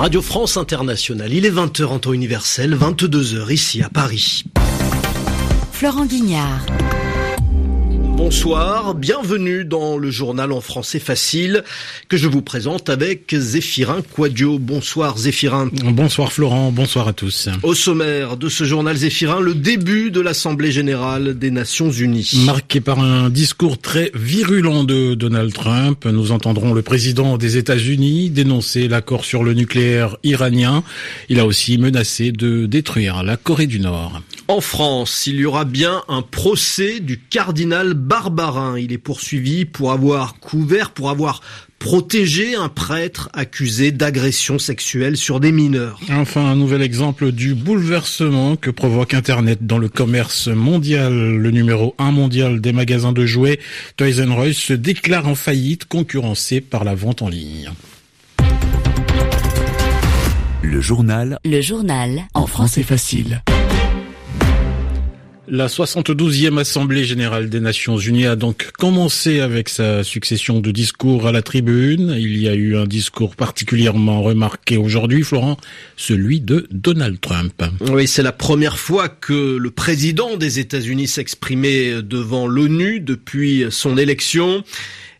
Radio France Internationale. Il est 20h en temps universel, 22h ici à Paris. Florent Guignard. Bonsoir, bienvenue dans le journal en français facile que je vous présente avec Zéphirin Quadio. Bonsoir Zéphirin. Bonsoir Florent, bonsoir à tous. Au sommaire de ce journal Zéphirin, le début de l'Assemblée générale des Nations Unies. Marqué par un discours très virulent de Donald Trump, nous entendrons le président des États-Unis dénoncer l'accord sur le nucléaire iranien. Il a aussi menacé de détruire la Corée du Nord. En France, il y aura bien un procès du cardinal Barbarin. Il est poursuivi pour avoir couvert, pour avoir protégé un prêtre accusé d'agression sexuelle sur des mineurs. Enfin, un nouvel exemple du bouleversement que provoque Internet dans le commerce mondial. Le numéro 1 mondial des magasins de jouets, Toys R Us, se déclare en faillite, concurrencé par la vente en ligne. Le journal. Le journal. En français facile. La 72e Assemblée générale des Nations unies a donc commencé avec sa succession de discours à la tribune. Il y a eu un discours particulièrement remarqué aujourd'hui, Florent, celui de Donald Trump. Oui, c'est la première fois que le président des États-Unis s'exprimait devant l'ONU depuis son élection.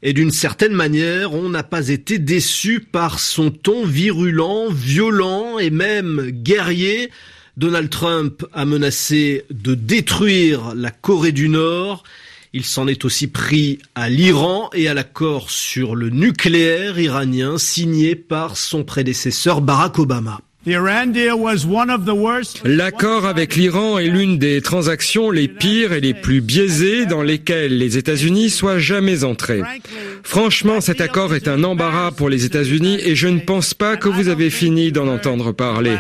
Et d'une certaine manière, on n'a pas été déçu par son ton virulent, violent et même guerrier Donald Trump a menacé de détruire la Corée du Nord. Il s'en est aussi pris à l'Iran et à l'accord sur le nucléaire iranien signé par son prédécesseur Barack Obama. L'accord avec l'Iran est l'une des transactions les pires et les plus biaisées dans lesquelles les États-Unis soient jamais entrés. Franchement, cet accord est un embarras pour les États-Unis et je ne pense pas que vous avez fini d'en entendre parler.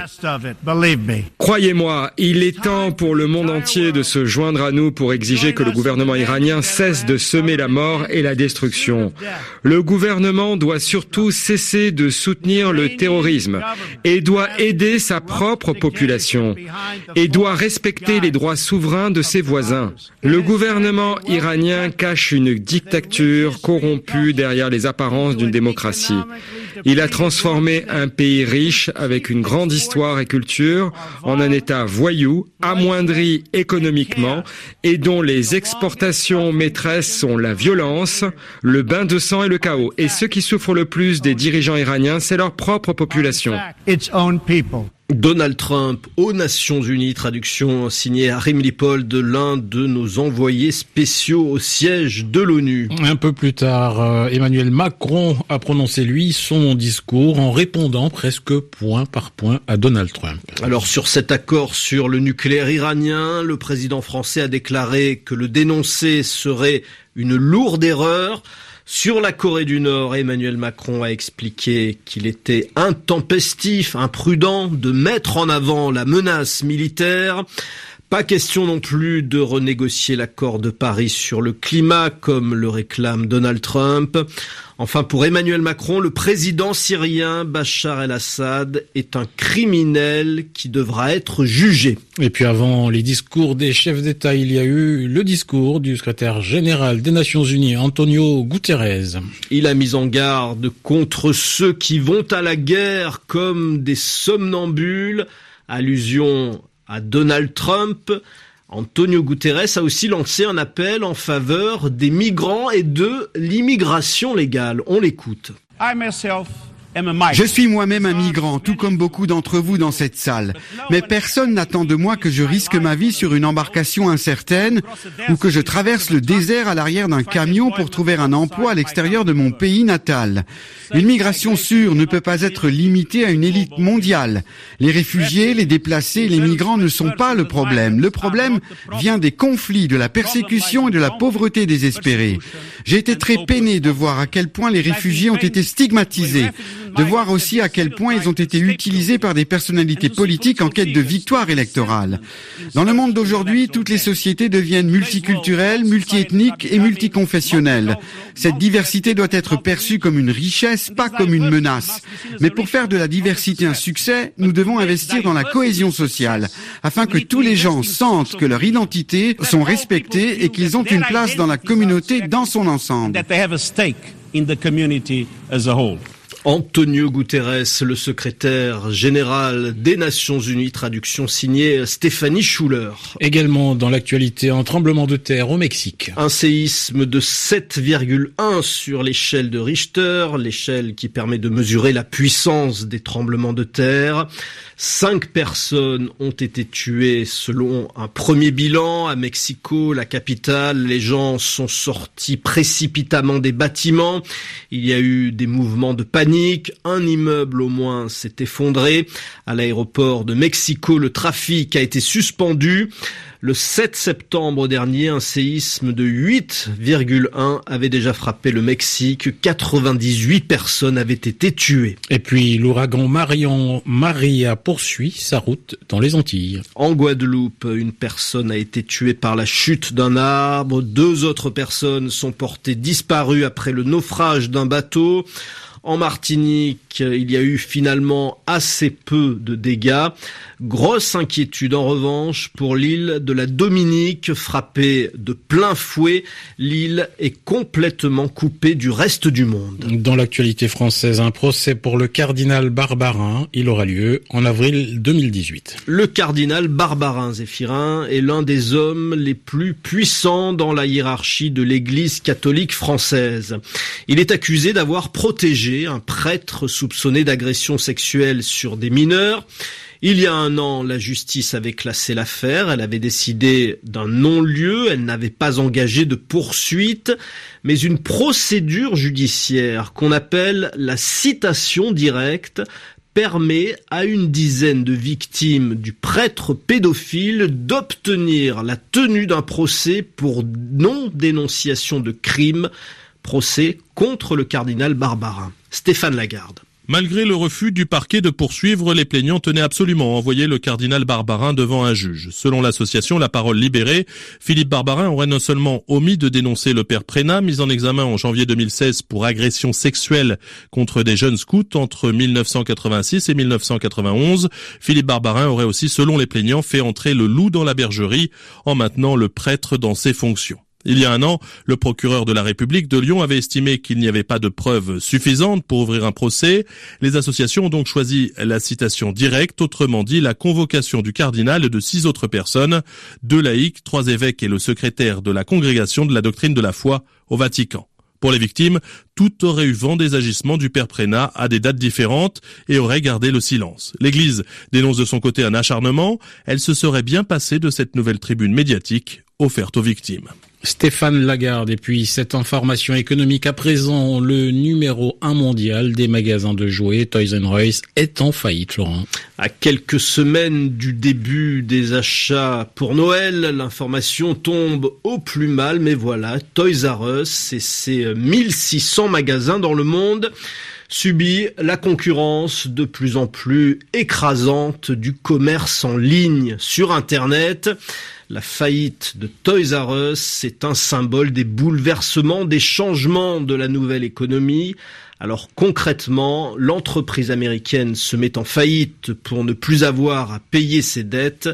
Croyez-moi, il est temps pour le monde entier de se joindre à nous pour exiger que le gouvernement iranien cesse de semer la mort et la destruction. Le gouvernement doit surtout cesser de soutenir le terrorisme et doit aider sa propre population et doit respecter les droits souverains de ses voisins. Le gouvernement iranien cache une dictature corrompue derrière les apparences d'une démocratie. Il a transformé un pays riche avec une grande histoire et culture en un État voyou, amoindri économiquement et dont les exportations maîtresses sont la violence, le bain de sang et le chaos. Et ceux qui souffrent le plus des dirigeants iraniens, c'est leur propre population. Donald Trump aux Nations Unies, traduction signée Harim Lipol de l'un de nos envoyés spéciaux au siège de l'ONU. Un peu plus tard, euh, Emmanuel Macron a prononcé lui son discours en répondant presque point par point à Donald Trump. Alors sur cet accord sur le nucléaire iranien, le président français a déclaré que le dénoncer serait une lourde erreur. Sur la Corée du Nord, Emmanuel Macron a expliqué qu'il était intempestif, imprudent de mettre en avant la menace militaire. Pas question non plus de renégocier l'accord de Paris sur le climat comme le réclame Donald Trump. Enfin, pour Emmanuel Macron, le président syrien Bachar el-Assad est un criminel qui devra être jugé. Et puis avant les discours des chefs d'État, il y a eu le discours du secrétaire général des Nations Unies, Antonio Guterres. Il a mis en garde contre ceux qui vont à la guerre comme des somnambules, allusion à Donald Trump, Antonio Guterres a aussi lancé un appel en faveur des migrants et de l'immigration légale. On l'écoute. Je suis moi-même un migrant, tout comme beaucoup d'entre vous dans cette salle. Mais personne n'attend de moi que je risque ma vie sur une embarcation incertaine ou que je traverse le désert à l'arrière d'un camion pour trouver un emploi à l'extérieur de mon pays natal. Une migration sûre ne peut pas être limitée à une élite mondiale. Les réfugiés, les déplacés, les migrants ne sont pas le problème. Le problème vient des conflits, de la persécution et de la pauvreté désespérée. J'ai été très peiné de voir à quel point les réfugiés ont été stigmatisés de voir aussi à quel point ils ont été utilisés par des personnalités politiques en quête de victoire électorale. Dans le monde d'aujourd'hui, toutes les sociétés deviennent multiculturelles, multiethniques et multiconfessionnelles. Cette diversité doit être perçue comme une richesse, pas comme une menace. Mais pour faire de la diversité un succès, nous devons investir dans la cohésion sociale, afin que tous les gens sentent que leur identité sont respectées et qu'ils ont une place dans la communauté dans son ensemble. Antonio Guterres, le secrétaire général des Nations Unies, traduction signée Stéphanie Schuller. Également dans l'actualité, un tremblement de terre au Mexique. Un séisme de 7,1 sur l'échelle de Richter, l'échelle qui permet de mesurer la puissance des tremblements de terre. Cinq personnes ont été tuées selon un premier bilan à Mexico, la capitale. Les gens sont sortis précipitamment des bâtiments. Il y a eu des mouvements de panique. Un immeuble au moins s'est effondré. À l'aéroport de Mexico, le trafic a été suspendu. Le 7 septembre dernier, un séisme de 8,1 avait déjà frappé le Mexique. 98 personnes avaient été tuées. Et puis l'ouragan Marion Maria poursuit sa route dans les Antilles. En Guadeloupe, une personne a été tuée par la chute d'un arbre. Deux autres personnes sont portées disparues après le naufrage d'un bateau. En Martinique, il y a eu finalement assez peu de dégâts. Grosse inquiétude en revanche pour l'île de la Dominique, frappée de plein fouet. L'île est complètement coupée du reste du monde. Dans l'actualité française, un procès pour le cardinal Barbarin. Il aura lieu en avril 2018. Le cardinal Barbarin Zéphirin est l'un des hommes les plus puissants dans la hiérarchie de l'Église catholique française. Il est accusé d'avoir protégé un prêtre soupçonné d'agression sexuelle sur des mineurs. Il y a un an, la justice avait classé l'affaire, elle avait décidé d'un non-lieu, elle n'avait pas engagé de poursuite, mais une procédure judiciaire qu'on appelle la citation directe permet à une dizaine de victimes du prêtre pédophile d'obtenir la tenue d'un procès pour non-dénonciation de crime, procès contre le cardinal Barbarin. Stéphane Lagarde. Malgré le refus du parquet de poursuivre, les plaignants tenaient absolument à envoyer le cardinal Barbarin devant un juge. Selon l'association La Parole Libérée, Philippe Barbarin aurait non seulement omis de dénoncer le père Prénat, mis en examen en janvier 2016 pour agression sexuelle contre des jeunes scouts entre 1986 et 1991, Philippe Barbarin aurait aussi, selon les plaignants, fait entrer le loup dans la bergerie en maintenant le prêtre dans ses fonctions. Il y a un an, le procureur de la République de Lyon avait estimé qu'il n'y avait pas de preuves suffisantes pour ouvrir un procès. Les associations ont donc choisi la citation directe, autrement dit la convocation du cardinal et de six autres personnes, deux laïcs, trois évêques et le secrétaire de la congrégation de la doctrine de la foi au Vatican. Pour les victimes, tout aurait eu vent des agissements du père Prénat à des dates différentes et aurait gardé le silence. L'Église dénonce de son côté un acharnement. Elle se serait bien passée de cette nouvelle tribune médiatique offerte aux victimes. Stéphane Lagarde et puis cette information économique à présent, le numéro 1 mondial des magasins de jouets Toys R Us est en faillite, Laurent. À quelques semaines du début des achats pour Noël, l'information tombe au plus mal, mais voilà, Toys R Us et ses 1600 magasins dans le monde subit la concurrence de plus en plus écrasante du commerce en ligne sur Internet. La faillite de Toys R Us, c'est un symbole des bouleversements, des changements de la nouvelle économie. Alors concrètement, l'entreprise américaine se met en faillite pour ne plus avoir à payer ses dettes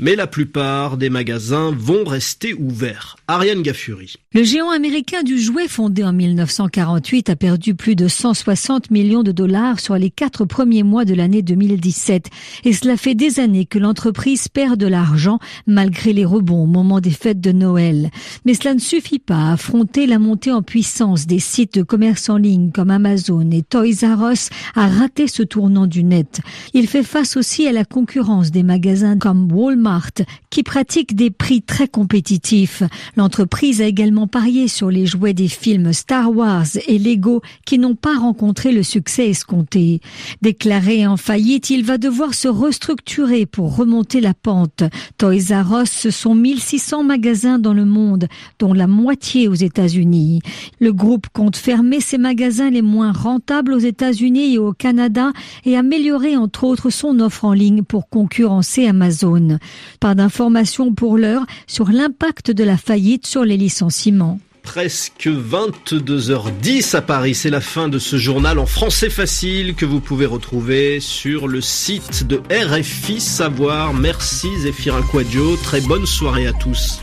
mais la plupart des magasins vont rester ouverts. Ariane Gaffuri. Le géant américain du jouet fondé en 1948 a perdu plus de 160 millions de dollars sur les quatre premiers mois de l'année 2017. Et cela fait des années que l'entreprise perd de l'argent malgré les rebonds au moment des fêtes de Noël. Mais cela ne suffit pas à affronter la montée en puissance des sites de commerce en ligne comme Amazon et Toys R Us à rater ce tournant du net. Il fait face aussi à la concurrence des magasins comme Walmart qui pratique des prix très compétitifs. L'entreprise a également parié sur les jouets des films Star Wars et Lego qui n'ont pas rencontré le succès escompté. Déclaré en faillite, il va devoir se restructurer pour remonter la pente. Toys R Us, ce sont 1600 magasins dans le monde, dont la moitié aux États-Unis. Le groupe compte fermer ses magasins les moins rentables aux États-Unis et au Canada et améliorer entre autres son offre en ligne pour concurrencer Amazon. Pas d'informations pour l'heure sur l'impact de la faillite sur les licenciements. Presque 22h10 à Paris, c'est la fin de ce journal en français facile que vous pouvez retrouver sur le site de RFI Savoir. Merci Zéphirin Quadio, très bonne soirée à tous.